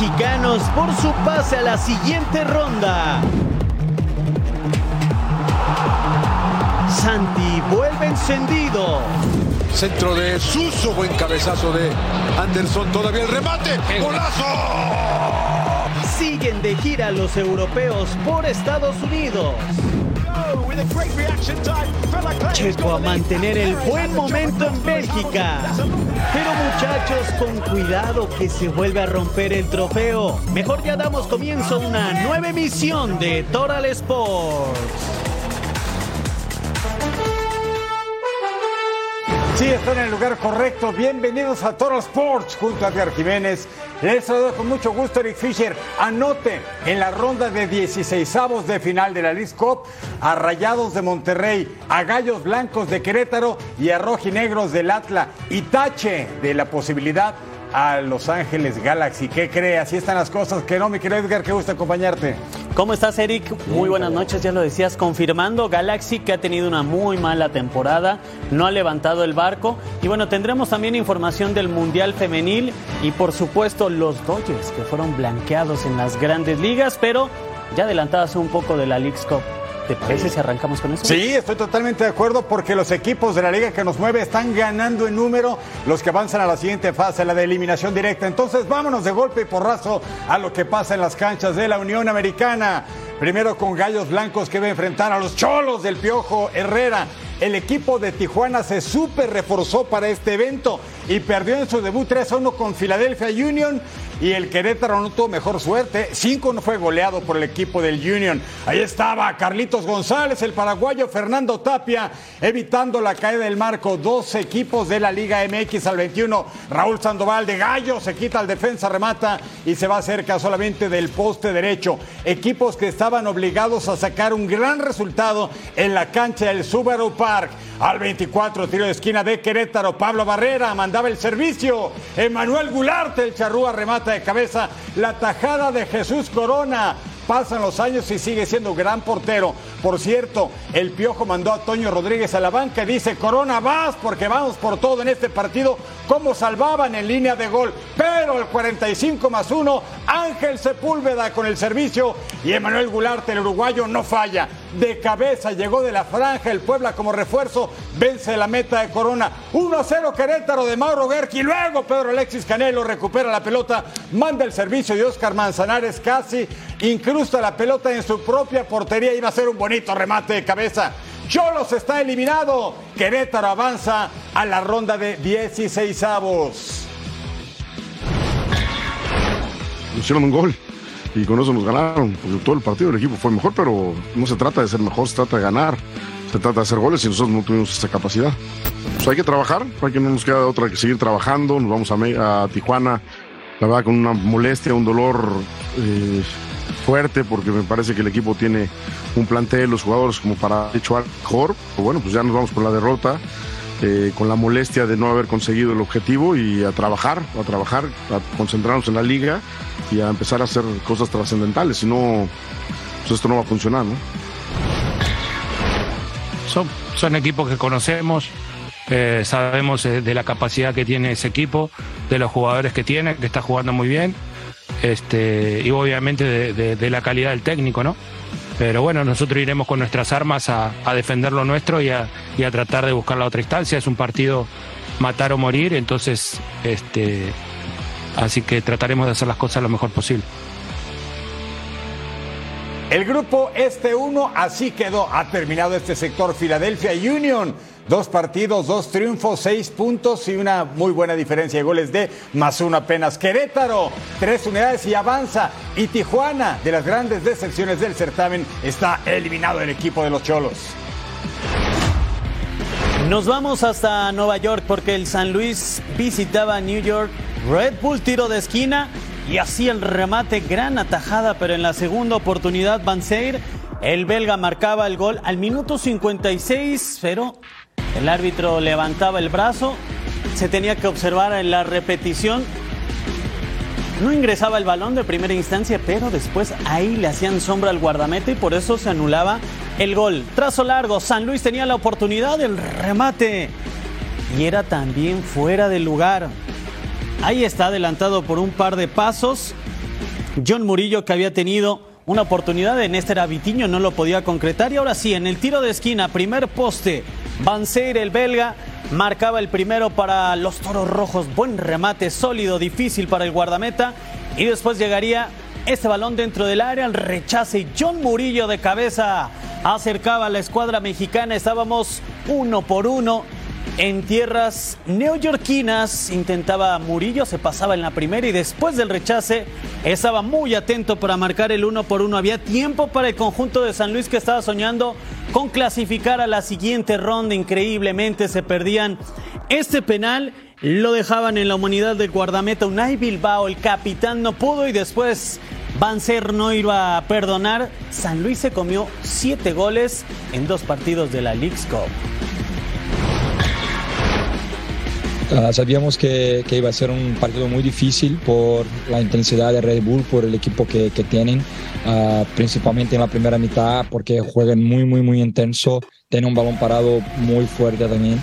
Mexicanos por su pase a la siguiente ronda. Santi vuelve encendido. Centro de Suso, buen cabezazo de Anderson, todavía el remate, golazo. Siguen de gira los europeos por Estados Unidos. Checo a mantener el buen momento en Bélgica. Pero muchachos, con cuidado que se vuelve a romper el trofeo. Mejor ya damos comienzo a una nueva emisión de Total Sports. Sí, están en el lugar correcto. Bienvenidos a Toro Sports junto a Edgar Jiménez. Les saludo con mucho gusto Eric Fisher. Anote en la ronda de 16avos de final de la League Cup a Rayados de Monterrey, a Gallos Blancos de Querétaro y a Rojinegros del Atla. Y tache de la posibilidad a Los Ángeles Galaxy. ¿Qué cree? Así están las cosas. Que no, mi querido Edgar, qué gusto acompañarte. ¿Cómo estás, Eric? Muy buenas noches, ya lo decías, confirmando Galaxy que ha tenido una muy mala temporada, no ha levantado el barco. Y bueno, tendremos también información del Mundial Femenil y por supuesto los Dodgers que fueron blanqueados en las grandes ligas, pero ya adelantadas un poco de la League's Cup. ¿Te parece si arrancamos con eso? Sí, estoy totalmente de acuerdo porque los equipos de la liga que nos mueve están ganando en número los que avanzan a la siguiente fase, la de eliminación directa. Entonces vámonos de golpe y porrazo a lo que pasa en las canchas de la Unión Americana. Primero con Gallos Blancos que va a enfrentar a los Cholos del Piojo Herrera. El equipo de Tijuana se super reforzó para este evento y perdió en su debut 3-1 con Philadelphia Union y el Querétaro no tuvo mejor suerte. 5 no fue goleado por el equipo del Union. Ahí estaba Carlitos González, el paraguayo Fernando Tapia, evitando la caída del marco. Dos equipos de la Liga MX al 21. Raúl Sandoval de Gallo se quita al defensa, remata y se va cerca solamente del poste derecho. Equipos que estaban obligados a sacar un gran resultado en la cancha del Subaru Park. Al 24, tiro de esquina de Querétaro. Pablo Barrera mandaba el servicio. Emanuel Gularte, el charrúa remata de cabeza. La tajada de Jesús Corona. Pasan los años y sigue siendo gran portero. Por cierto, el Piojo mandó a Toño Rodríguez a la banca y dice, Corona, vas porque vamos por todo en este partido. ¿Cómo salvaban en línea de gol? Pero el 45 más 1, Ángel Sepúlveda con el servicio y Emanuel Gularte, el uruguayo, no falla. De cabeza llegó de la franja el Puebla como refuerzo, vence la meta de Corona. 1 0 Querétaro de Mauro Gerki. Luego Pedro Alexis Canelo recupera la pelota, manda el servicio de Oscar Manzanares casi, incrusta la pelota en su propia portería. Iba a ser un bonito remate de cabeza. Cholos está eliminado. Querétaro avanza a la ronda de 16 avos. Hicieron un gol y con eso nos ganaron. Porque todo el partido del equipo fue mejor, pero no se trata de ser mejor, se trata de ganar. Se trata de hacer goles y nosotros no tuvimos esa capacidad. Pues hay que trabajar, hay que no nos queda otra que seguir trabajando. Nos vamos a, a Tijuana, la verdad, con una molestia, un dolor eh, fuerte, porque me parece que el equipo tiene un plantel, los jugadores como para hecho mejor. Pero bueno, pues ya nos vamos con la derrota. Eh, con la molestia de no haber conseguido el objetivo y a trabajar, a trabajar, a concentrarnos en la liga y a empezar a hacer cosas trascendentales. Si no, pues esto no va a funcionar, ¿no? Son, son equipos que conocemos, eh, sabemos eh, de la capacidad que tiene ese equipo, de los jugadores que tiene, que está jugando muy bien, este, y obviamente de, la calidad del técnico, ¿no? Pero bueno, nosotros iremos con nuestras armas a, defender lo nuestro y a, y a tratar de buscar la otra instancia. Es un partido matar o morir, entonces, este, así que trataremos de hacer las cosas lo mejor posible. El grupo Este 1 así quedó. Ha terminado este sector Philadelphia Union. Dos partidos, dos triunfos, seis puntos y una muy buena diferencia de goles de más uno apenas. Querétaro, tres unidades y avanza. Y Tijuana, de las grandes decepciones del certamen, está eliminado el equipo de los Cholos. Nos vamos hasta Nueva York porque el San Luis visitaba New York. Red Bull tiro de esquina y así el remate, gran atajada, pero en la segunda oportunidad Van Seir, el belga marcaba el gol al minuto 56, pero el árbitro levantaba el brazo, se tenía que observar en la repetición. No ingresaba el balón de primera instancia, pero después ahí le hacían sombra al guardameta y por eso se anulaba el gol. Trazo largo, San Luis tenía la oportunidad del remate. y era también fuera de lugar. Ahí está adelantado por un par de pasos. John Murillo que había tenido una oportunidad en este era Vitiño, no lo podía concretar. Y ahora sí, en el tiro de esquina, primer poste, Banseir, el belga, marcaba el primero para los toros rojos. Buen remate, sólido, difícil para el guardameta. Y después llegaría este balón dentro del área, el rechace. Y John Murillo de cabeza acercaba a la escuadra mexicana. Estábamos uno por uno en tierras neoyorquinas intentaba Murillo, se pasaba en la primera y después del rechace estaba muy atento para marcar el uno por uno. Había tiempo para el conjunto de San Luis que estaba soñando con clasificar a la siguiente ronda. Increíblemente se perdían este penal. Lo dejaban en la humanidad del guardameta Unai Bilbao. El capitán no pudo y después Banzer no iba a perdonar. San Luis se comió siete goles en dos partidos de la League's Cup. Uh, sabíamos que, iba a ser un partido muy difícil por la intensidad de Red Bull, por el equipo que, tienen, uh, principalmente en la primera mitad, porque juegan muy, muy, muy intenso, tienen un balón parado muy fuerte también.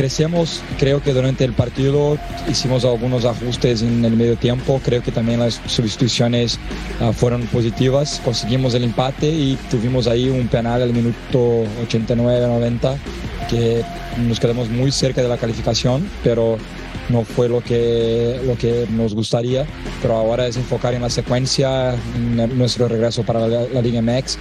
Crecemos, creo que durante el partido hicimos algunos ajustes en el medio tiempo, creo que también las sustituciones uh, fueron positivas, conseguimos el empate y tuvimos ahí un penal al minuto 89-90 que nos quedamos muy cerca de la calificación, pero no fue lo que, lo que nos gustaría. Pero ahora es enfocar en la secuencia, en nuestro regreso para la, la Liga MX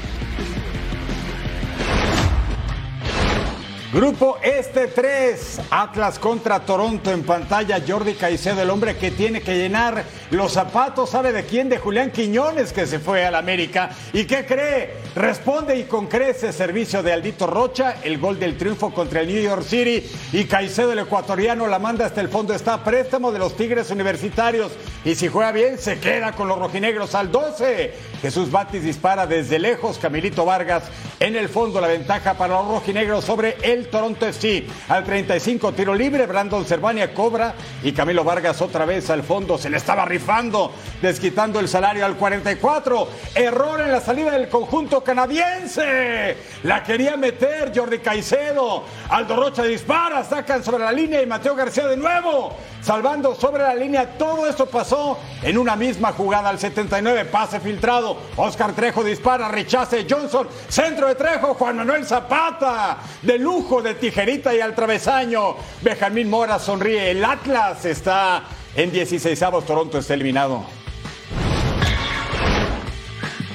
Grupo Este 3, Atlas contra Toronto en pantalla. Jordi Caicedo, el hombre que tiene que llenar los zapatos, ¿sabe de quién? De Julián Quiñones, que se fue al América. ¿Y qué cree? Responde y con crece servicio de Aldito Rocha, el gol del triunfo contra el New York City. Y Caicedo, el ecuatoriano, la manda hasta el fondo. Está a préstamo de los Tigres Universitarios. Y si juega bien, se queda con los rojinegros al 12. Jesús Batis dispara desde lejos. Camilito Vargas en el fondo. La ventaja para los rojinegros sobre el Toronto FC. Al 35, tiro libre. Brandon Cervania cobra. Y Camilo Vargas otra vez al fondo. Se le estaba rifando, desquitando el salario al 44. Error en la salida del conjunto canadiense. La quería meter Jordi Caicedo. Aldo Rocha dispara. Sacan sobre la línea. Y Mateo García de nuevo. Salvando sobre la línea. Todo esto pasó en una misma jugada al 79. Pase filtrado. Oscar Trejo dispara. Rechace Johnson. Centro de Trejo. Juan Manuel Zapata. De lujo de tijerita y al travesaño. Benjamín Mora sonríe. El Atlas está en 16 avos. Toronto está eliminado.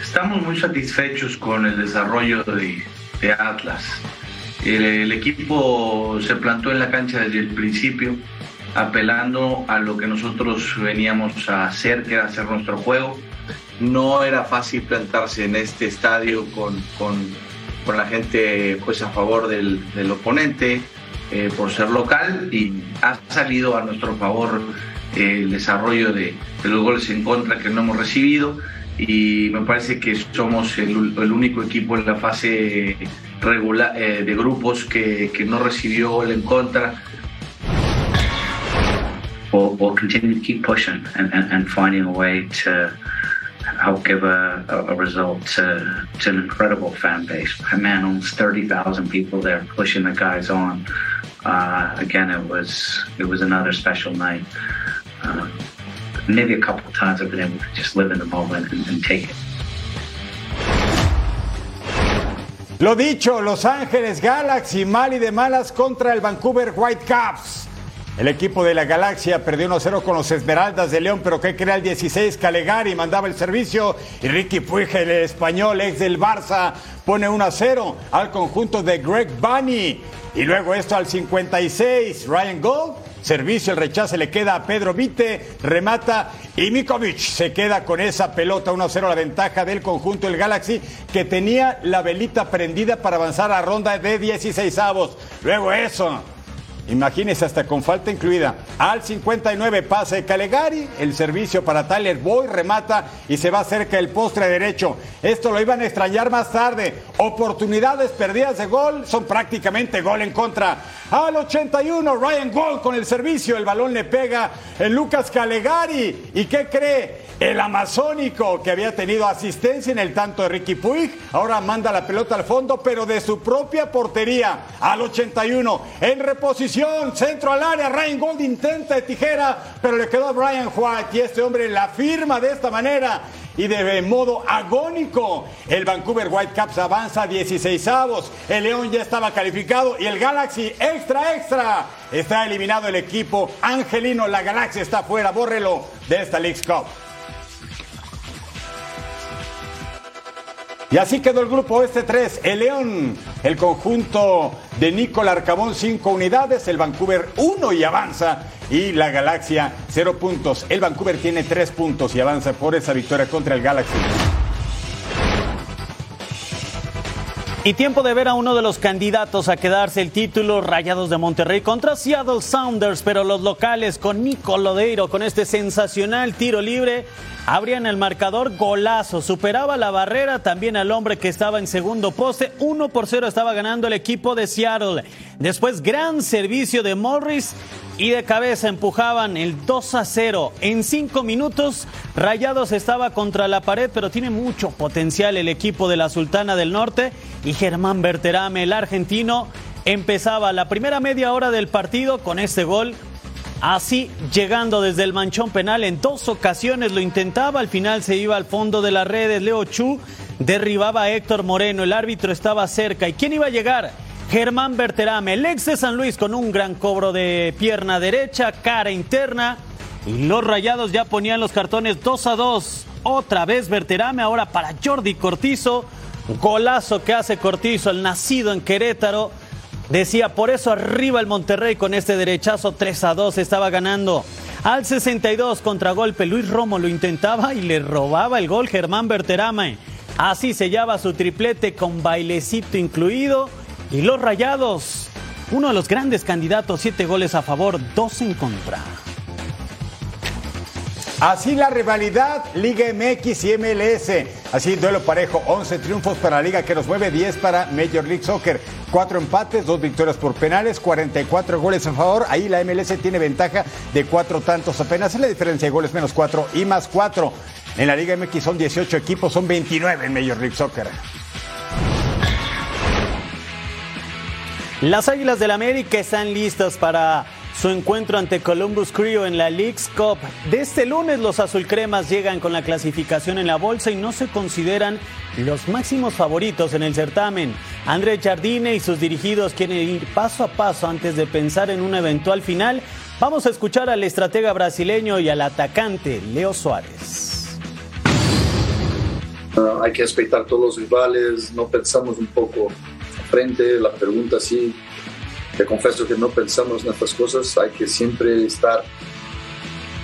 Estamos muy satisfechos con el desarrollo de, Atlas. El, el, equipo se plantó en la cancha desde el principio, apelando a lo que nosotros veníamos a hacer, que era hacer nuestro juego. No era fácil plantarse en este estadio con, con, con la gente pues, a favor del, del oponente eh, por ser local y ha salido a nuestro favor eh, el desarrollo de, de, los goles en contra que no hemos recibido y me parece que somos el, el único equipo en la fase regular eh, de grupos que, que, no recibió gol en contra. We'll, we'll to keep pushing and, and, and finding a way to help give a, a, result to, to an incredible fan base. I Man, almost 30,000 people there pushing the guys on. Uh, again, it was it was another special night. Uh, maybe a couple of times I've been able to just live in the moment and, and take it. Lo dicho, Los Ángeles Galaxy, mal y de malas contra el Vancouver Whitecaps. El equipo de la Galaxia perdió 1-0 con los Esmeraldas de León, pero que crea el 16, Calegari mandaba el servicio y Ricky Puig, el español ex del Barça, pone 1-0 al conjunto de Greg Bunny. Y luego esto al 56, Ryan Gold, servicio, el rechace le queda a Pedro Vite, remata y Mikovic se queda con esa pelota 1-0 la ventaja del conjunto del Galaxy que tenía la velita prendida para avanzar a ronda de 16 avos. Luego eso, Imagínese hasta con falta incluida. Al 59 pase Calegari, el servicio para Tyler Boy remata y se va cerca del postre derecho. Esto lo iban a extrañar más tarde. Oportunidades perdidas de gol son prácticamente gol en contra. Al 81 Ryan Gold con el servicio, el balón le pega en Lucas Calegari. ¿Y qué cree? El amazónico que había tenido asistencia en el tanto de Ricky Puig, ahora manda la pelota al fondo, pero de su propia portería. Al 81, en reposición, centro al área, Ryan Gold intenta de tijera, pero le quedó a Brian White y este hombre la firma de esta manera y de modo agónico. El Vancouver Whitecaps avanza a 16 avos. El León ya estaba calificado y el Galaxy extra extra. Está eliminado el equipo angelino. La Galaxia está fuera. Bórrelo de esta League Cup. Y así quedó el grupo este 3. El León, el conjunto de Nicolás Arcabón 5 unidades, el Vancouver 1 y avanza. Y la Galaxia 0 puntos. El Vancouver tiene 3 puntos y avanza por esa victoria contra el Galaxy. Y tiempo de ver a uno de los candidatos a quedarse el título Rayados de Monterrey contra Seattle Sounders, pero los locales con Nico Lodeiro con este sensacional tiro libre abrían el marcador golazo, superaba la barrera también al hombre que estaba en segundo poste, 1 por 0 estaba ganando el equipo de Seattle. Después gran servicio de Morris y de cabeza empujaban el 2 a 0. En cinco minutos, Rayados estaba contra la pared, pero tiene mucho potencial el equipo de la Sultana del Norte. Y Germán Berterame, el argentino, empezaba la primera media hora del partido con este gol. Así, llegando desde el manchón penal, en dos ocasiones lo intentaba, al final se iba al fondo de las redes. Leo Chu derribaba a Héctor Moreno, el árbitro estaba cerca. ¿Y quién iba a llegar? Germán Berterame, el ex de San Luis con un gran cobro de pierna derecha, cara interna. Los rayados ya ponían los cartones 2 a 2. Otra vez Berterame, ahora para Jordi Cortizo. Golazo que hace Cortizo, el nacido en Querétaro. Decía, por eso arriba el Monterrey con este derechazo 3 a 2 estaba ganando. Al 62 contragolpe, Luis Romo lo intentaba y le robaba el gol Germán Berterame. Así sellaba su triplete con bailecito incluido y los Rayados, uno de los grandes candidatos, siete goles a favor, dos en contra. Así la rivalidad Liga MX y MLS. Así duelo parejo, 11 triunfos para la liga que nos mueve, 10 para Major League Soccer. Cuatro empates, dos victorias por penales, 44 goles a favor. Ahí la MLS tiene ventaja de cuatro tantos apenas. Es la diferencia de goles menos cuatro y más cuatro. En la Liga MX son 18 equipos, son 29 en Major League Soccer. Las Águilas del América están listas para su encuentro ante Columbus Crew en la League's Cup. De este lunes los azulcremas llegan con la clasificación en la bolsa y no se consideran los máximos favoritos en el certamen. André Jardine y sus dirigidos quieren ir paso a paso antes de pensar en una eventual final. Vamos a escuchar al estratega brasileño y al atacante Leo Suárez. Uh, hay que respetar todos los rivales, no pensamos un poco frente, la pregunta sí, te confieso que no pensamos en estas cosas, hay que siempre estar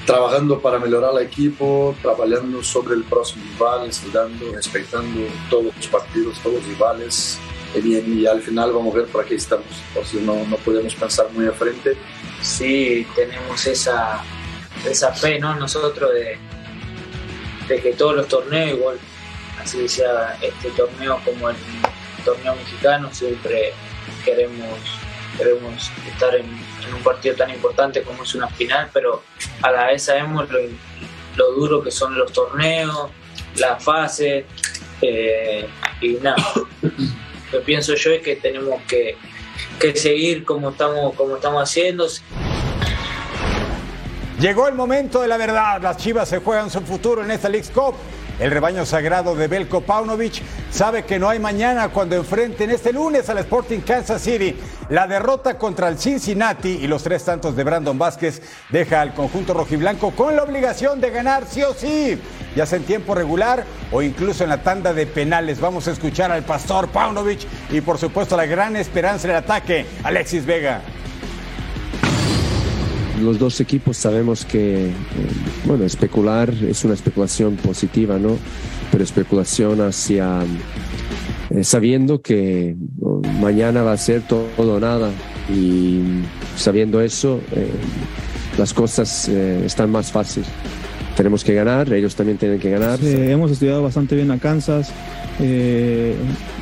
trabajando para mejorar el equipo, trabajando sobre el próximo rival, estudiando, respetando todos los partidos, todos los rivales, y, y al final vamos a ver por qué estamos, entonces no, no podemos pensar muy a frente. Sí, tenemos esa, esa fe, ¿no? Nosotros de, de que todos los torneos, igual, así sea este torneo como el torneo mexicano, siempre queremos, queremos estar en, un partido tan importante como es una final, pero a la vez sabemos lo, duro que son los torneos, la fase eh, y nada. Lo que pienso yo es que tenemos que, que seguir como estamos, como estamos haciendo. Llegó el momento de la verdad. Las Chivas se juegan su futuro en esta League Cup. El rebaño sagrado de Belko Paunovic sabe que no hay mañana cuando enfrenten este lunes al Sporting Kansas City. La derrota contra el Cincinnati y los tres tantos de Brandon Vázquez deja al conjunto rojiblanco con la obligación de ganar sí o sí, ya sea en tiempo regular o incluso en la tanda de penales. Vamos a escuchar al pastor Paunovic y por supuesto la gran esperanza del ataque, Alexis Vega los dos equipos sabemos que, eh, bueno, especular es una especulación positiva, ¿no? Pero especulación hacia, eh, sabiendo que mañana va a ser todo o nada y sabiendo eso, eh, las cosas eh, están más fáciles. Tenemos que ganar, ellos también tienen que ganar. Eh, hemos estudiado bastante bien a Kansas, eh,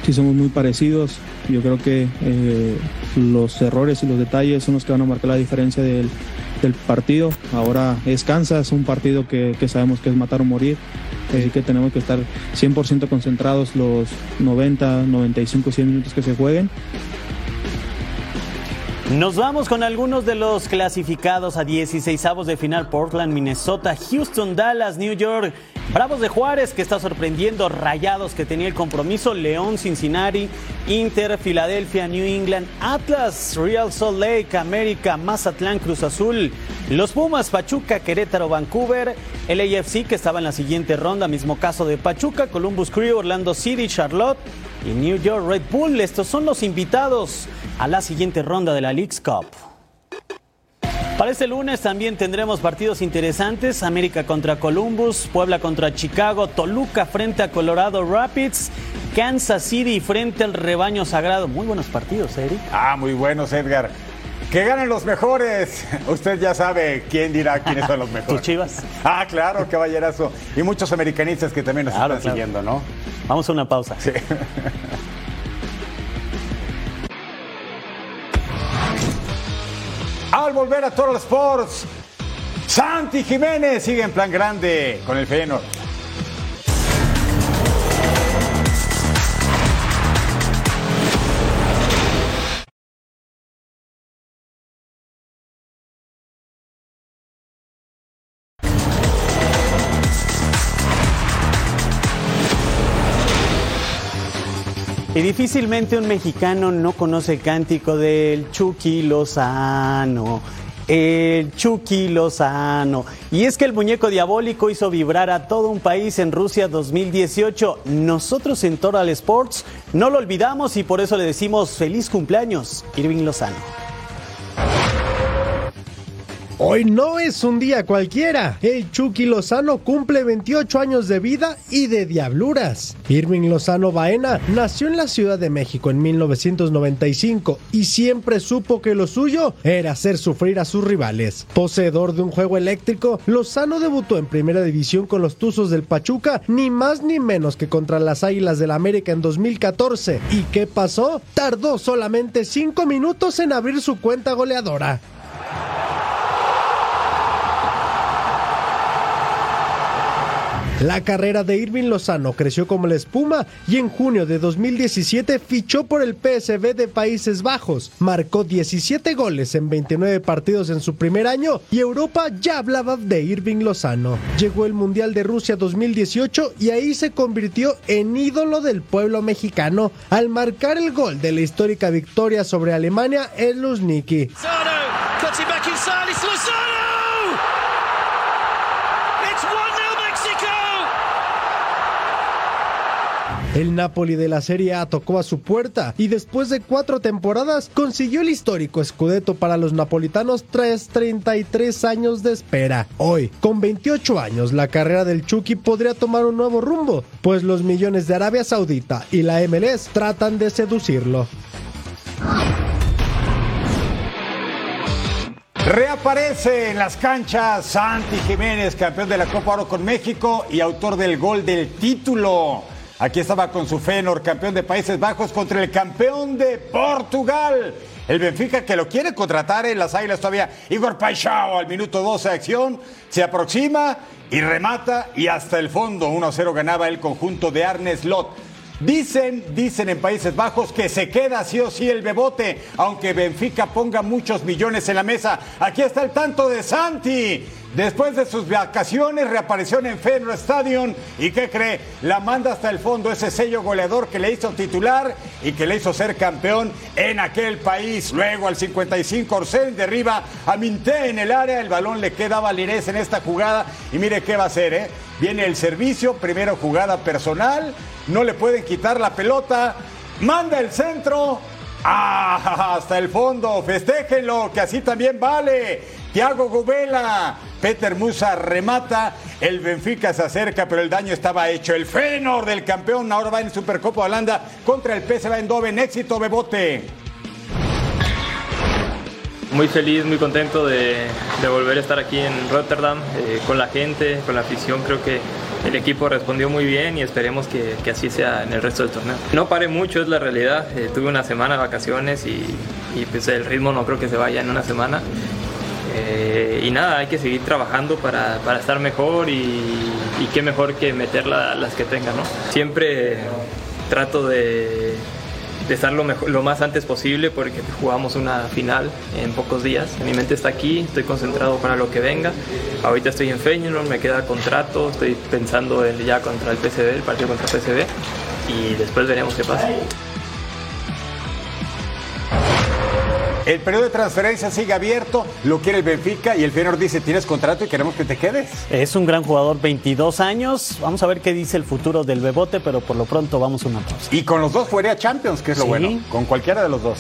sí somos muy parecidos. Yo creo que eh, los errores y los detalles son los que van a marcar la diferencia del, del partido. Ahora es Kansas, un partido que, que sabemos que es matar o morir. Así que tenemos que estar 100% concentrados los 90, 95, 100 minutos que se jueguen. Nos vamos con algunos de los clasificados a 16 avos de final: Portland, Minnesota, Houston, Dallas, New York, Bravos de Juárez, que está sorprendiendo, Rayados, que tenía el compromiso, León, Cincinnati, Inter, Filadelfia, New England, Atlas, Real Salt Lake, América, Mazatlán, Cruz Azul, los Pumas, Pachuca, Querétaro, Vancouver, el AFC, que estaba en la siguiente ronda, mismo caso de Pachuca, Columbus Crew, Orlando City, Charlotte y New York Red Bull. Estos son los invitados a la siguiente ronda de la League's Cup. Para este lunes también tendremos partidos interesantes. América contra Columbus, Puebla contra Chicago, Toluca frente a Colorado Rapids, Kansas City frente al rebaño sagrado. Muy buenos partidos, Eric. Ah, muy buenos, Edgar. Que ganen los mejores. Usted ya sabe quién dirá quiénes son los mejores. ¿Tus chivas? Ah, claro, caballerazo. Y muchos americanistas que también nos Claro, están claro. siguiendo, ¿no? Vamos a una pausa. Sí. Al volver a Total Sports, Santi Jiménez sigue en plan grande con el Feyenoord. Y difícilmente un mexicano no conoce el cántico del Chucky Lozano. El Chucky Lozano. Y es que el muñeco diabólico hizo vibrar a todo un país en Rusia 2018. Nosotros en Total Sports no lo olvidamos y por eso le decimos feliz cumpleaños, Irving Lozano. Hoy no es un día cualquiera. El Chucky Lozano cumple 28 años de vida y de diabluras. Irving Lozano Baena nació en la Ciudad de México en 1995 y siempre supo que lo suyo era hacer sufrir a sus rivales. Poseedor de un juego eléctrico, Lozano debutó en Primera División con los Tuzos del Pachuca, ni más ni menos que contra las Águilas del América en 2014. ¿Y qué pasó? Tardó solamente 5 minutos en abrir su cuenta goleadora. La carrera de Irving Lozano creció como la espuma y en junio de 2017 fichó por el PSV de Países Bajos. Marcó 17 goles en 29 partidos en su primer año y Europa ya hablaba de Irving Lozano. Llegó el Mundial de Rusia 2018 y ahí se convirtió en ídolo del pueblo mexicano al marcar el gol de la histórica victoria sobre Alemania en. It's Lozano! It's 1 0 Mexico! El Napoli de la Serie A tocó a su puerta y después de cuatro temporadas consiguió el histórico Scudetto para los napolitanos tras 33 años de espera. Hoy, con 28 años, la carrera del Chucky podría tomar un nuevo rumbo, pues los millones de Arabia Saudita y la MLS tratan de seducirlo. Reaparece en las canchas Santi Jiménez, campeón de la Copa Oro con México y autor del gol del título. Aquí estaba con su Fenor, campeón de Países Bajos contra el campeón de Portugal. El Benfica que lo quiere contratar en las Águilas todavía. Igor Paixão al minuto 12 de acción se aproxima y remata y hasta el fondo 1-0 ganaba el conjunto de Arne Slot. Dicen, dicen en Países Bajos que se queda sí o sí el bebote, aunque Benfica ponga muchos millones en la mesa. Aquí está el tanto de Santi. Después de sus vacaciones reapareció en Fenway Stadium y ¿qué cree? La manda hasta el fondo ese sello goleador que le hizo titular y que le hizo ser campeón en aquel país. Luego al 55 Orsén derriba a Minté en el área, el balón le queda a Valirés en esta jugada y mire qué va a hacer, ¿eh? Viene el servicio, primero jugada personal, no le pueden quitar la pelota, manda el centro, Ah, hasta el fondo, festéjenlo, que así también vale. Tiago Gubela, Peter Musa remata, el Benfica se acerca, pero el daño estaba hecho. El Fenor del campeón ahora va en Supercopa Holanda contra el PSV Eindhoven, éxito Bebote. Muy feliz, muy contento de, volver a estar aquí en Rotterdam eh, con la gente, con la afición. Creo que el equipo respondió muy bien y esperemos que, que, así sea en el resto del torneo. No paré mucho, es la realidad. Eh, tuve una semana de vacaciones y, y pues el ritmo no creo que se vaya en una semana. Eh, y nada, hay que seguir trabajando para, para estar mejor y, y, qué mejor que meter la, las que tenga, ¿no? Siempre trato de, de estar lo, mejor, lo, más antes posible porque jugamos una final en pocos días. Mi mente está aquí, estoy concentrado para lo que venga. Ahorita estoy en Feyenoord, me queda contrato, estoy pensando en ya contra el PSV, el partido contra el PSV y después veremos qué pasa. El periodo de transferencia sigue abierto, lo quiere el Benfica y el Feyenoord dice tienes contrato y queremos que te quedes. Es un gran jugador, 22 años. Vamos a ver qué dice el futuro del Bebote, pero por lo pronto vamos a una pausa. Y con los dos fuera Champions, que es lo Sí. bueno. Con cualquiera de los dos.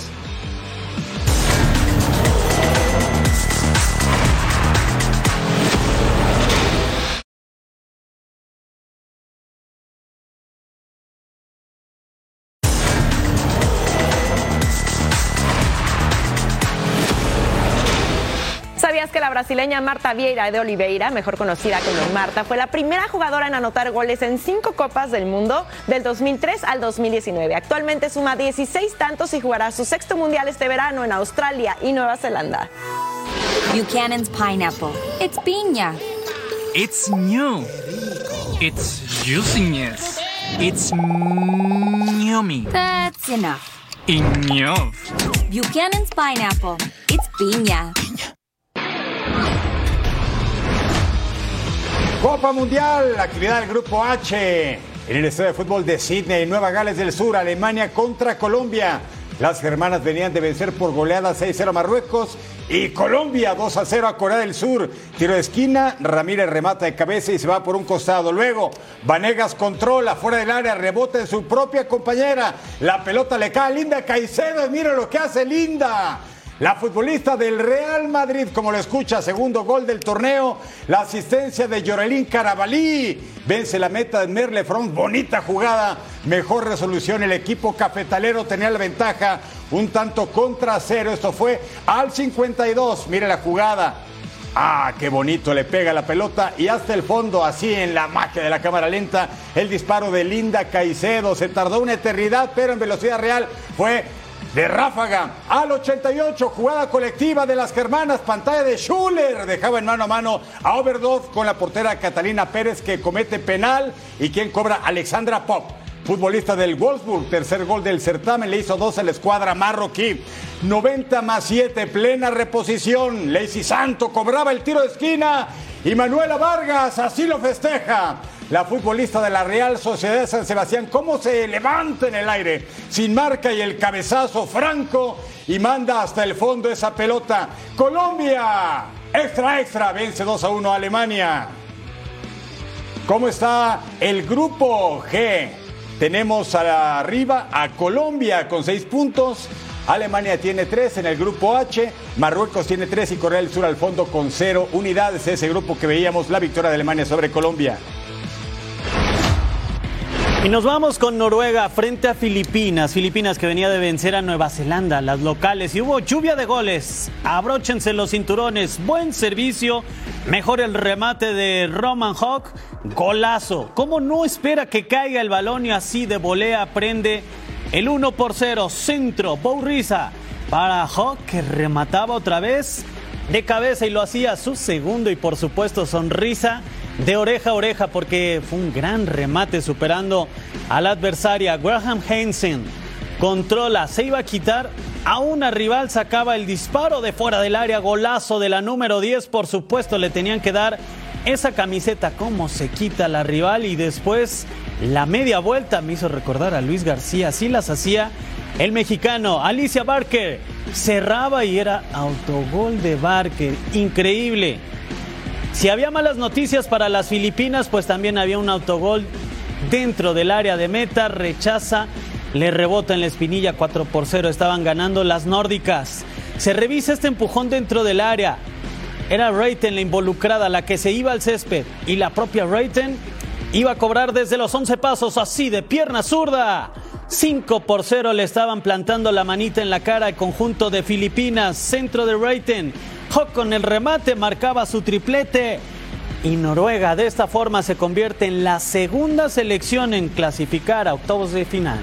Brasileña Marta Vieira de Oliveira, mejor conocida como Marta, fue la primera jugadora en anotar goles en cinco Copas del Mundo del 2003 al 2019? Actualmente suma 16 tantos y jugará su sexto mundial este verano en Australia y Nueva Zelanda. Buchanan's pineapple. It's piña. It's new. It's juiciness. It's mm, yummy. That's enough. Enough. Buchanan's pineapple. It's piña. Copa Mundial, actividad del Grupo H. En el estadio de fútbol de Sydney, Nueva Gales del Sur, Alemania contra Colombia. Las germanas venían de vencer por goleada 6-0 a Marruecos y Colombia 2-0 a Corea del Sur. Tiro de esquina, Ramírez remata de cabeza y se va por un costado. Luego, Vanegas controla fuera del área, rebota en su propia compañera. La pelota le cae a Linda Caicedo y mira lo que hace Linda. La futbolista del Real Madrid, como lo escucha, segundo gol del torneo. La asistencia de Yorelín Carabalí. Vence la meta de Merle Front. Bonita jugada. Mejor resolución. El equipo cafetalero tenía la ventaja. Un tanto contra cero. Esto fue al 52. Mire la jugada. Ah, qué bonito, le pega la pelota y hasta el fondo, así en la magia de la cámara lenta, el disparo de Linda Caicedo. Se tardó una eternidad, pero en velocidad real fue de ráfaga. Al 88, jugada colectiva de las germanas, pantalla de Schuller. Dejaba en mano a mano a Oberdorf con la portera Catalina Pérez que comete penal y quien cobra Alexandra Pop. Futbolista del Wolfsburg, tercer gol del certamen, le hizo dos a la escuadra marroquí. 90 más 7, plena reposición. Lacey Santo cobraba el tiro de esquina y Manuela Vargas así lo festeja. La futbolista de la Real Sociedad de San Sebastián, cómo se levanta en el aire, sin marca y el cabezazo franco y manda hasta el fondo esa pelota. Colombia, extra, extra, vence 2 a 1 a Alemania. ¿Cómo está el grupo G? Tenemos arriba a Colombia con 6 puntos. Alemania tiene 3 en el grupo H. Marruecos tiene 3 y Corea del Sur al fondo con 0 unidades. Ese grupo que veíamos la victoria de Alemania sobre Colombia. Y nos vamos con Noruega frente a Filipinas. Filipinas que venía de vencer a Nueva Zelanda, las locales. Y hubo lluvia de goles. Abróchense los cinturones. Buen servicio. Mejor el remate de Roman Hawk. Golazo. ¿Cómo no espera que caiga el balón y así de volea prende el 1 por 0? Centro. Bourriza para Hawk que remataba otra vez de cabeza y lo hacía su segundo y por supuesto sonrisa de oreja a oreja porque fue un gran remate superando a la adversaria. Graham Hansen controla, se iba a quitar. A una rival, sacaba el disparo de fuera del área, golazo de la número 10, por supuesto le tenían que dar esa camiseta, cómo se quita la rival y después la media vuelta me hizo recordar a Luis García, así las hacía el mexicano Alicia Barker, cerraba y era autogol de Barker, increíble. Si había malas noticias para las Filipinas, pues también había un autogol dentro del área de meta, rechaza, le rebota en la espinilla 4 por 0, estaban ganando las nórdicas. Se revisa este empujón dentro del área. Era Reiten la involucrada, la que se iba al césped y la propia Reiten iba a cobrar desde los 11 pasos así de pierna zurda. 5 por 0 le estaban plantando la manita en la cara al conjunto de Filipinas, centro de Reiten. Hawk con el remate marcaba su triplete y Noruega de esta forma se convierte en la segunda selección en clasificar a octavos de final.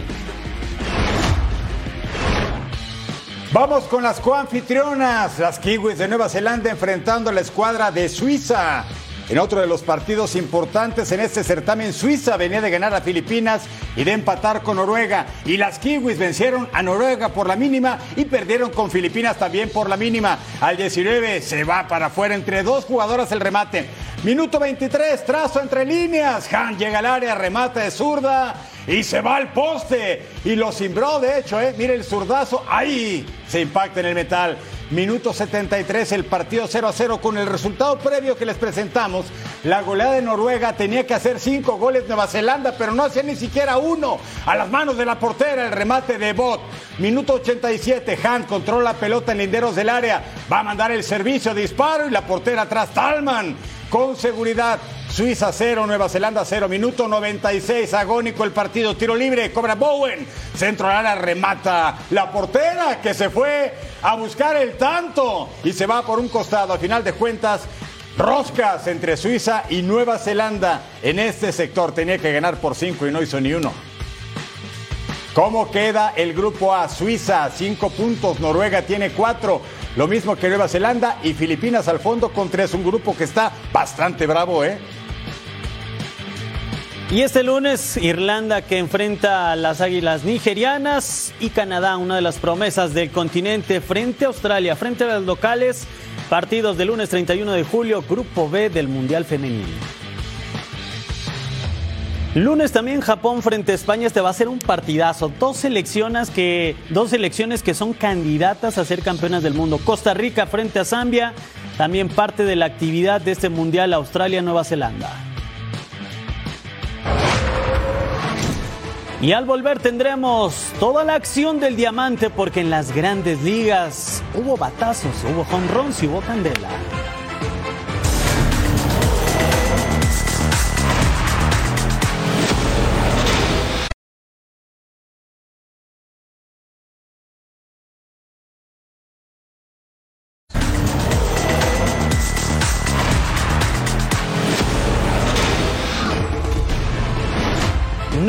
Vamos con las coanfitrionas, las Kiwis de Nueva Zelanda enfrentando a la escuadra de Suiza. En otro de los partidos importantes en este certamen, Suiza venía de ganar a Filipinas y de empatar con Noruega. Y las Kiwis vencieron a Noruega por la mínima y perdieron con Filipinas también por la mínima. Al 19 se va para afuera entre dos jugadoras el remate. Minuto 23, trazo entre líneas. Han llega al área, remata de zurda y se va al poste. Y lo cimbró, de hecho, ¿eh? mire el zurdazo, ahí se impacta en el metal. Minuto 73, el partido 0 a 0 con el resultado previo que les presentamos. La goleada de Noruega tenía que hacer cinco goles Nueva Zelanda, pero no hacía ni siquiera uno. A las manos de la portera, el remate de Bot. Minuto 87, Han controla la pelota en linderos del área. Va a mandar el servicio, disparo y la portera atrás, Talman. Con seguridad, Suiza 0, Nueva Zelanda 0, minuto 96, agónico el partido, tiro libre, cobra Bowen, centro al área, remata la portera que se fue a buscar el tanto y se va por un costado. A final de cuentas, roscas entre Suiza y Nueva Zelanda en este sector. Tenía que ganar por 5 y no hizo ni uno. ¿Cómo queda el grupo A? Suiza, 5 puntos, Noruega tiene 4. Lo mismo que Nueva Zelanda y Filipinas al fondo con tres. Un grupo que está bastante bravo, ¿eh? Y este lunes, Irlanda que enfrenta a las Águilas Nigerianas y Canadá, una de las promesas del continente, frente a Australia, frente a los locales. Partidos del lunes 31 de julio, Grupo B del Mundial Femenino. Lunes también Japón frente a España, este va a ser un partidazo. Dos selecciones que, dos selecciones que son candidatas a ser campeonas del mundo. Costa Rica frente a Zambia, también parte de la actividad de este Mundial Australia-Nueva Zelanda. Y al volver tendremos toda la acción del diamante porque en las grandes ligas hubo batazos, hubo home y hubo candela.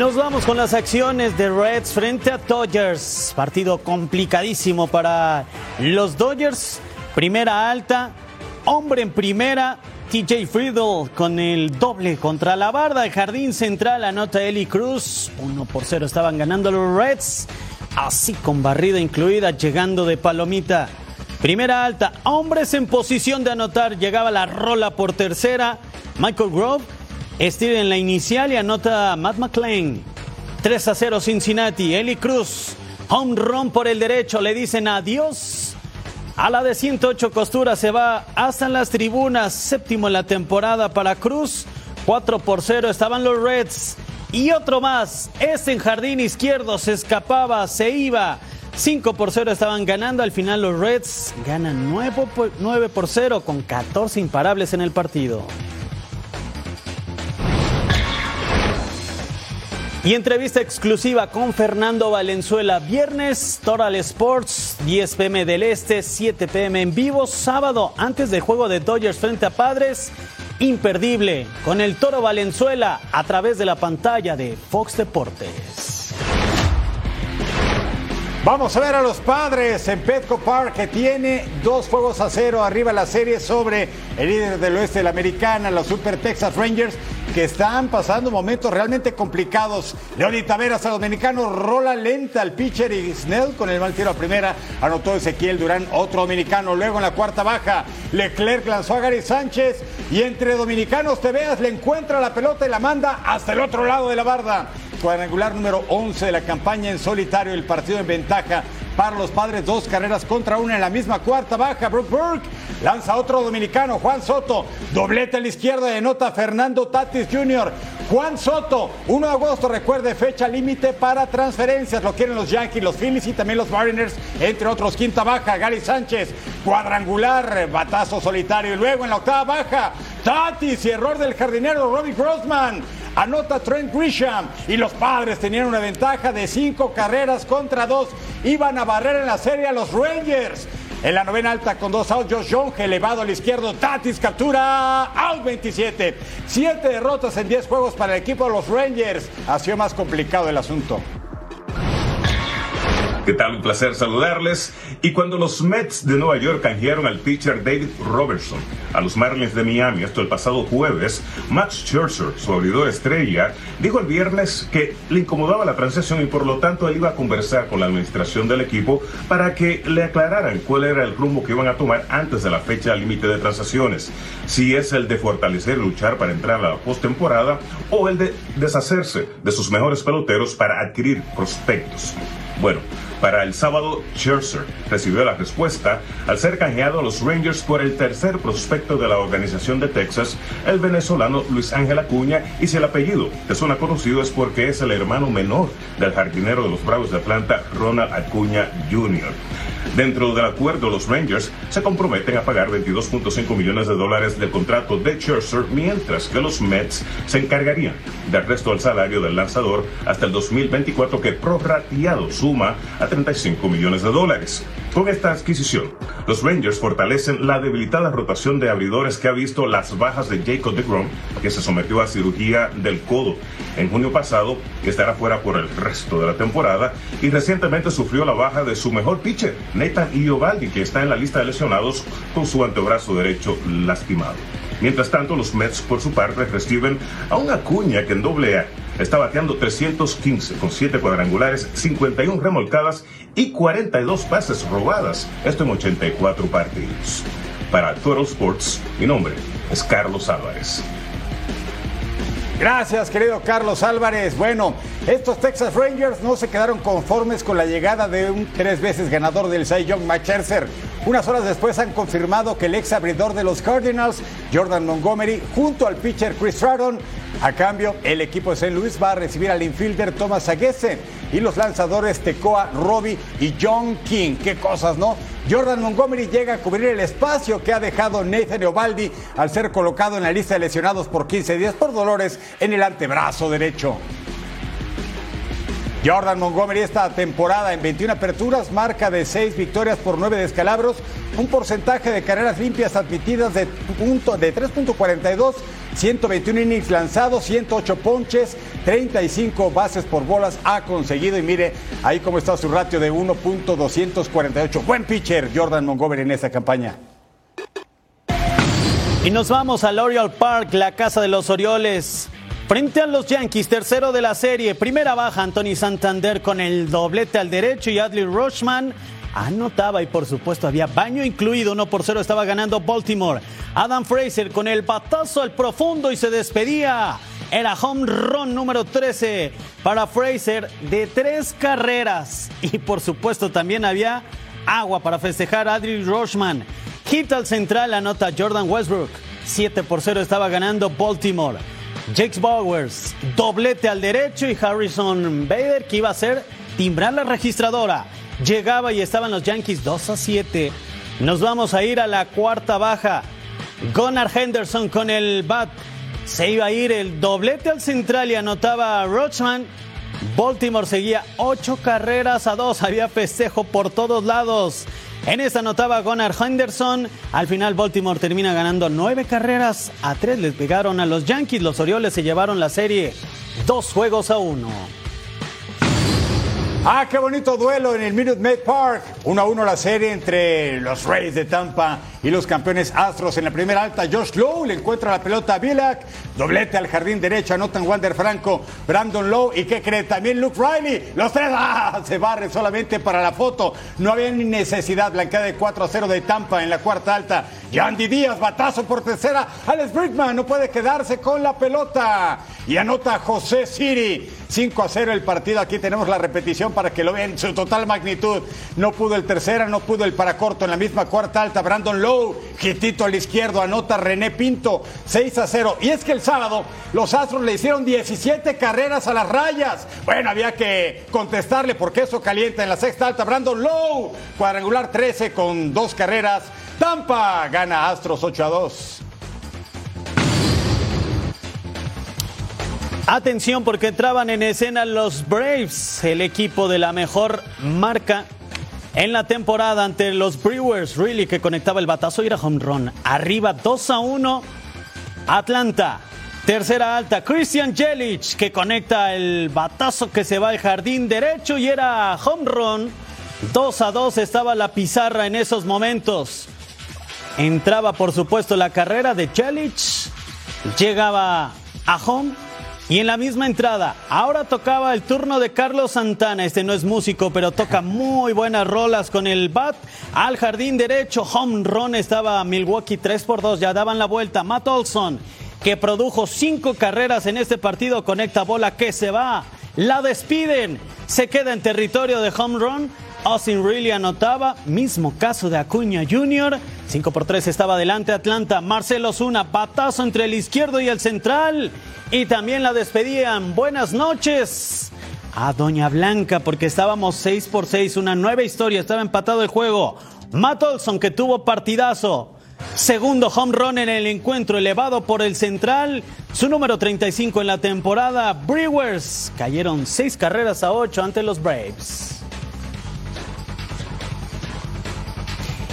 Nos vamos con las acciones de Reds frente a Dodgers. Partido complicadísimo para los Dodgers. Primera alta, hombre en primera. TJ Friedel con el doble contra la barda. El jardín central anota Eli Cruz. 1 por 0 estaban ganando los Reds. Así con barrida incluida, llegando de palomita. Primera alta, hombres en posición de anotar. Llegaba la rola por tercera. Michael Grove Estira en la inicial y anota Matt McLean. 3 a 0 Cincinnati. Eli Cruz. Home run por el derecho. Le dicen adiós. A la de 108 costuras se va hasta las tribunas. Séptimo en la temporada para Cruz. 4 por 0 estaban los Reds. Y otro más. Este en jardín izquierdo se escapaba, se iba. 5 por 0 estaban ganando. Al final los Reds ganan 9 por, 9 por 0 con 14 imparables en el partido. Y entrevista exclusiva con Fernando Valenzuela. Viernes, Toral Sports, 10 pm del Este, 7 pm en vivo. Sábado, antes del juego de Dodgers frente a Padres. Imperdible, con el Toro Valenzuela a través de la pantalla de Fox Deportes. Vamos a ver a los padres en Petco Park que tiene dos juegos a cero arriba la serie sobre el líder del oeste de la americana, los Super Texas Rangers, que están pasando momentos realmente complicados. Leoni Taveras, el dominicano, rola lenta al pitcher y Snell con el mal tiro a primera. Anotó Ezequiel Durán, otro dominicano. Luego en la cuarta baja, Leclerc lanzó a Gary Sánchez y entre dominicanos te veas, le encuentra la pelota y la manda hasta el otro lado de la barda cuadrangular número 11 de la campaña en solitario, el partido en ventaja para los padres, dos carreras contra una en la misma cuarta baja. Brooke Burke lanza otro dominicano, Juan Soto, doblete a la izquierda de nota Fernando Tatis Jr. Juan Soto, 1 de agosto, recuerde, fecha límite para transferencias. Lo quieren los Yankees, los Phillies y también los Mariners, entre otros. Quinta baja, Gary Sánchez, cuadrangular, batazo solitario. Y luego en la octava baja, Tatis y error del jardinero Robbie Grossman. Anota Trent Grisham y los padres tenían una ventaja de cinco carreras contra dos. Iban a barrer en la serie a los Rangers. En la novena alta con dos outs, Josh Young, elevado al izquierdo, Tatis captura, out 27. Siete derrotas en 10 juegos para el equipo de los Rangers. Ha sido más complicado el asunto. ¿Qué tal? Un placer saludarles. Y cuando los Mets de Nueva York canjearon al pitcher David Robertson a los Marlins de Miami, esto el pasado jueves, Max Scherzer, su abridor estrella, dijo el viernes que le incomodaba la transacción y por lo tanto él iba a conversar con la administración del equipo para que le aclararan cuál era el rumbo que iban a tomar antes de la fecha límite de transacciones. Si es el de fortalecer y luchar para entrar a la postemporada o el de deshacerse de sus mejores peloteros para adquirir prospectos. Bueno, para el sábado, Scherzer recibió la respuesta al ser canjeado a los Rangers por el tercer prospecto de la organización de Texas, el venezolano Luis Ángel Acuña, y si el apellido te suena conocido es porque es el hermano menor del jardinero de los Bravos de Atlanta, Ronald Acuña Jr. Dentro del acuerdo, los Rangers se comprometen a pagar 22.5 millones de dólares del contrato de Scherzer, mientras que los Mets se encargarían del resto del salario del lanzador hasta el 2024, que prorrateado suma a 35 millones de dólares. Con esta adquisición, los Rangers fortalecen la debilitada rotación de abridores que ha visto las bajas de Jacob DeGrom, que se sometió a cirugía del codo en junio pasado, que estará fuera por el resto de la temporada, y recientemente sufrió la baja de su mejor pitcher, Nathan Iovaldi, que está en la lista de lesionados con su antebrazo derecho lastimado. Mientras tanto, los Mets, por su parte, reciben a una Acuña que en doble A está bateando 315 con 7 cuadrangulares, 51 remolcadas y 42 pases robadas. Esto en 84 partidos. Para Total Sports, mi nombre es Carlos Álvarez. Gracias, querido Carlos Álvarez. Bueno, estos Texas Rangers no se quedaron conformes con la llegada de un tres veces ganador del Cy Young, Scherzer. Unas horas después han confirmado que el ex abridor de los Cardinals, Jordan Montgomery, junto al pitcher Chris Stratton, a cambio, el equipo de St. Louis va a recibir al infielder Thomas Aguese y los lanzadores Tecoa, Robbie y John King. Qué cosas, ¿no? Jordan Montgomery llega a cubrir el espacio que ha dejado Nathan Ovaldi al ser colocado en la lista de lesionados por 15 días por dolores en el antebrazo derecho. Jordan Montgomery esta temporada en 21 aperturas, marca de 6 victorias por 9 descalabros, un porcentaje de carreras limpias admitidas de, de 3.42, 121 innings lanzados, 108 ponches, 35 bases por bolas ha conseguido y mire ahí cómo está su ratio de 1.248. Buen pitcher Jordan Montgomery en esta campaña. Y nos vamos al Oriole Park, la casa de los Orioles. Frente a los Yankees, tercero de la serie, primera baja Anthony Santander con el doblete al derecho y Adley Rushman anotaba y por supuesto había baño incluido, uno por cero estaba ganando Baltimore. Adam Fraser con el batazo al profundo y se despedía. Era home run número 13 para Fraser de tres carreras. Y por supuesto también había agua para festejar a Adley Rushman. Hit al central anota Jordan Westbrook. 7 por 0 estaba ganando Baltimore. Jake Bowers, doblete al derecho y Harrison Bader que iba a hacer timbrar la registradora. Llegaba y estaban los Yankees 2 a 7. Nos vamos a ir a la cuarta baja. Gunnar Henderson con el bat. Se iba a ir el doblete al central y anotaba a Rochman. Baltimore seguía 8 carreras a 2. Había festejo por todos lados. En esta anotaba Gunnar Henderson. Al final Baltimore termina ganando 9 carreras a 3. Les pegaron a los Yankees. Los Orioles se llevaron la serie dos juegos a uno. Ah, qué bonito duelo en el Minute Maid Park. 1 a 1 la serie entre los Rays de Tampa y los campeones Astros. En la primera alta, Josh Lowe le encuentra la pelota a Billac. Doblete al jardín derecho, anotan Wander Franco, Brandon Lowe y ¿qué cree? También Luke Riley. Los tres ¡ah! se barren solamente para la foto. No había ni necesidad. Blanqueada de 4 a 0 de Tampa en la cuarta alta. Yandy Díaz, batazo por tercera. Alex Brickman no puede quedarse con la pelota. Y anota José Siri. 5 a 0 el partido. Aquí tenemos la repetición para que lo vean su total magnitud. No pudo el tercera, no pudo el para corto en la misma cuarta alta. Brandon Lowe, quitito al izquierdo, anota René Pinto, 6 a 0. Y es que el sábado los Astros le hicieron 17 carreras a las rayas. Bueno, había que contestarle porque eso calienta en la sexta alta. Brandon Lowe, cuadrangular 13 con dos carreras. Tampa gana Astros 8 a 2. Atención porque entraban en escena los Braves, el equipo de la mejor marca en la temporada ante los Brewers, really que conectaba el batazo y era home run. Arriba 2 a 1. Atlanta. Tercera alta, Christian Jelic que conecta el batazo que se va al jardín derecho y era home run. 2 a 2 estaba la pizarra en esos momentos. Entraba por supuesto la carrera de Jelic. Llegaba a home y en la misma entrada, ahora tocaba el turno de Carlos Santana. Este no es músico, pero toca muy buenas rolas con el bat. Al jardín derecho, home run estaba Milwaukee 3 por 2. Ya daban la vuelta. Matt Olson, que produjo cinco carreras en este partido, conecta bola que se va. La despiden. Se queda en territorio de home run. Austin Riley anotaba, mismo caso de Acuña Jr. 5 por 3 estaba adelante Atlanta. Marcelo Zuna, patazo entre el izquierdo y el central. Y también la despedían. Buenas noches a Doña Blanca, porque estábamos 6 por 6. Una nueva historia, estaba empatado el juego. Matt Olson, que tuvo partidazo. Segundo home run en el encuentro elevado por el central. Su número 35 en la temporada. Brewers cayeron 6 carreras a 8 ante los Braves.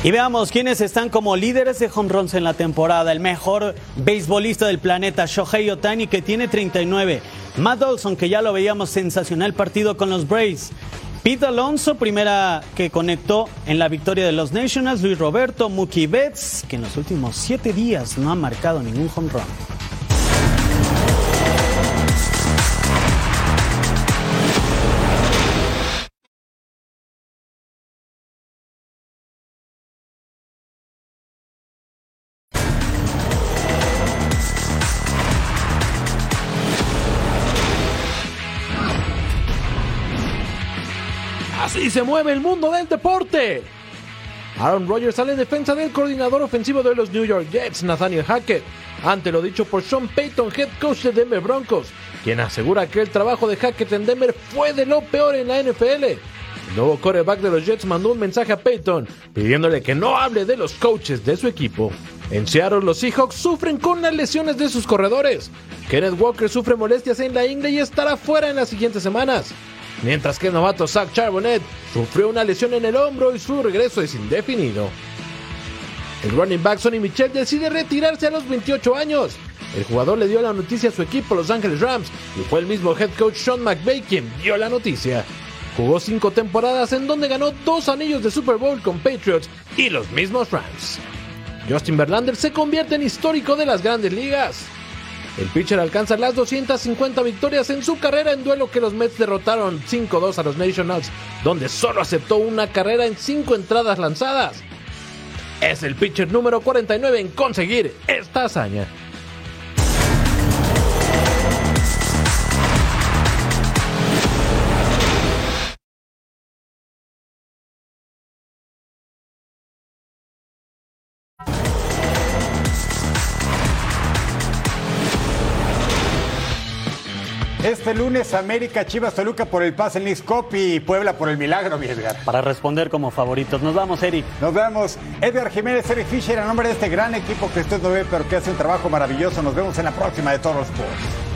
Y veamos quiénes están como líderes de home runs en la temporada. El mejor beisbolista del planeta, Shohei Otani, que tiene 39. Matt Olson, que ya lo veíamos sensacional partido con los Braves. Pete Alonso, primera que conectó en la victoria de los Nationals. Luis Roberto, Mookie Betts, que en los últimos siete días no ha marcado ningún home run. Se mueve el mundo del deporte. Aaron Rodgers sale en defensa del coordinador ofensivo de los New York Jets, Nathaniel Hackett, ante lo dicho por Sean Payton, head coach de Denver Broncos, quien asegura que el trabajo de Hackett en Denver fue de lo peor en la NFL. El nuevo quarterback de los Jets mandó un mensaje a Payton pidiéndole que no hable de los coaches de su equipo. En Seattle, los Seahawks sufren con las lesiones de sus corredores. Kenneth Walker sufre molestias en la ingle y estará fuera en las siguientes semanas mientras que el novato Zach Charbonnet sufrió una lesión en el hombro y su regreso es indefinido. El running back Sonny Michel decide retirarse a los 28 años. El jugador le dio la noticia a su equipo, Los Angeles Rams, y fue el mismo head coach Sean McVay quien dio la noticia. Jugó cinco temporadas en donde ganó dos anillos de Super Bowl con Patriots y los mismos Rams. Justin Verlander se convierte en histórico de las grandes ligas. El pitcher alcanza las 250 victorias en su carrera en duelo que los Mets derrotaron 5-2 a los Nationals, donde solo aceptó una carrera en 5 entradas lanzadas. Es el pitcher número 49 en conseguir esta hazaña. Lunes América, Chivas, Toluca por el pase en Cup y Puebla por el milagro, mi Edgar. Para responder como favoritos. Nos vamos, Eric. Nos vemos. Edgar Jiménez, Eric Fisher, a nombre de este gran equipo que usted no ve, pero que hace un trabajo maravilloso. Nos vemos en la próxima de Toros Sports.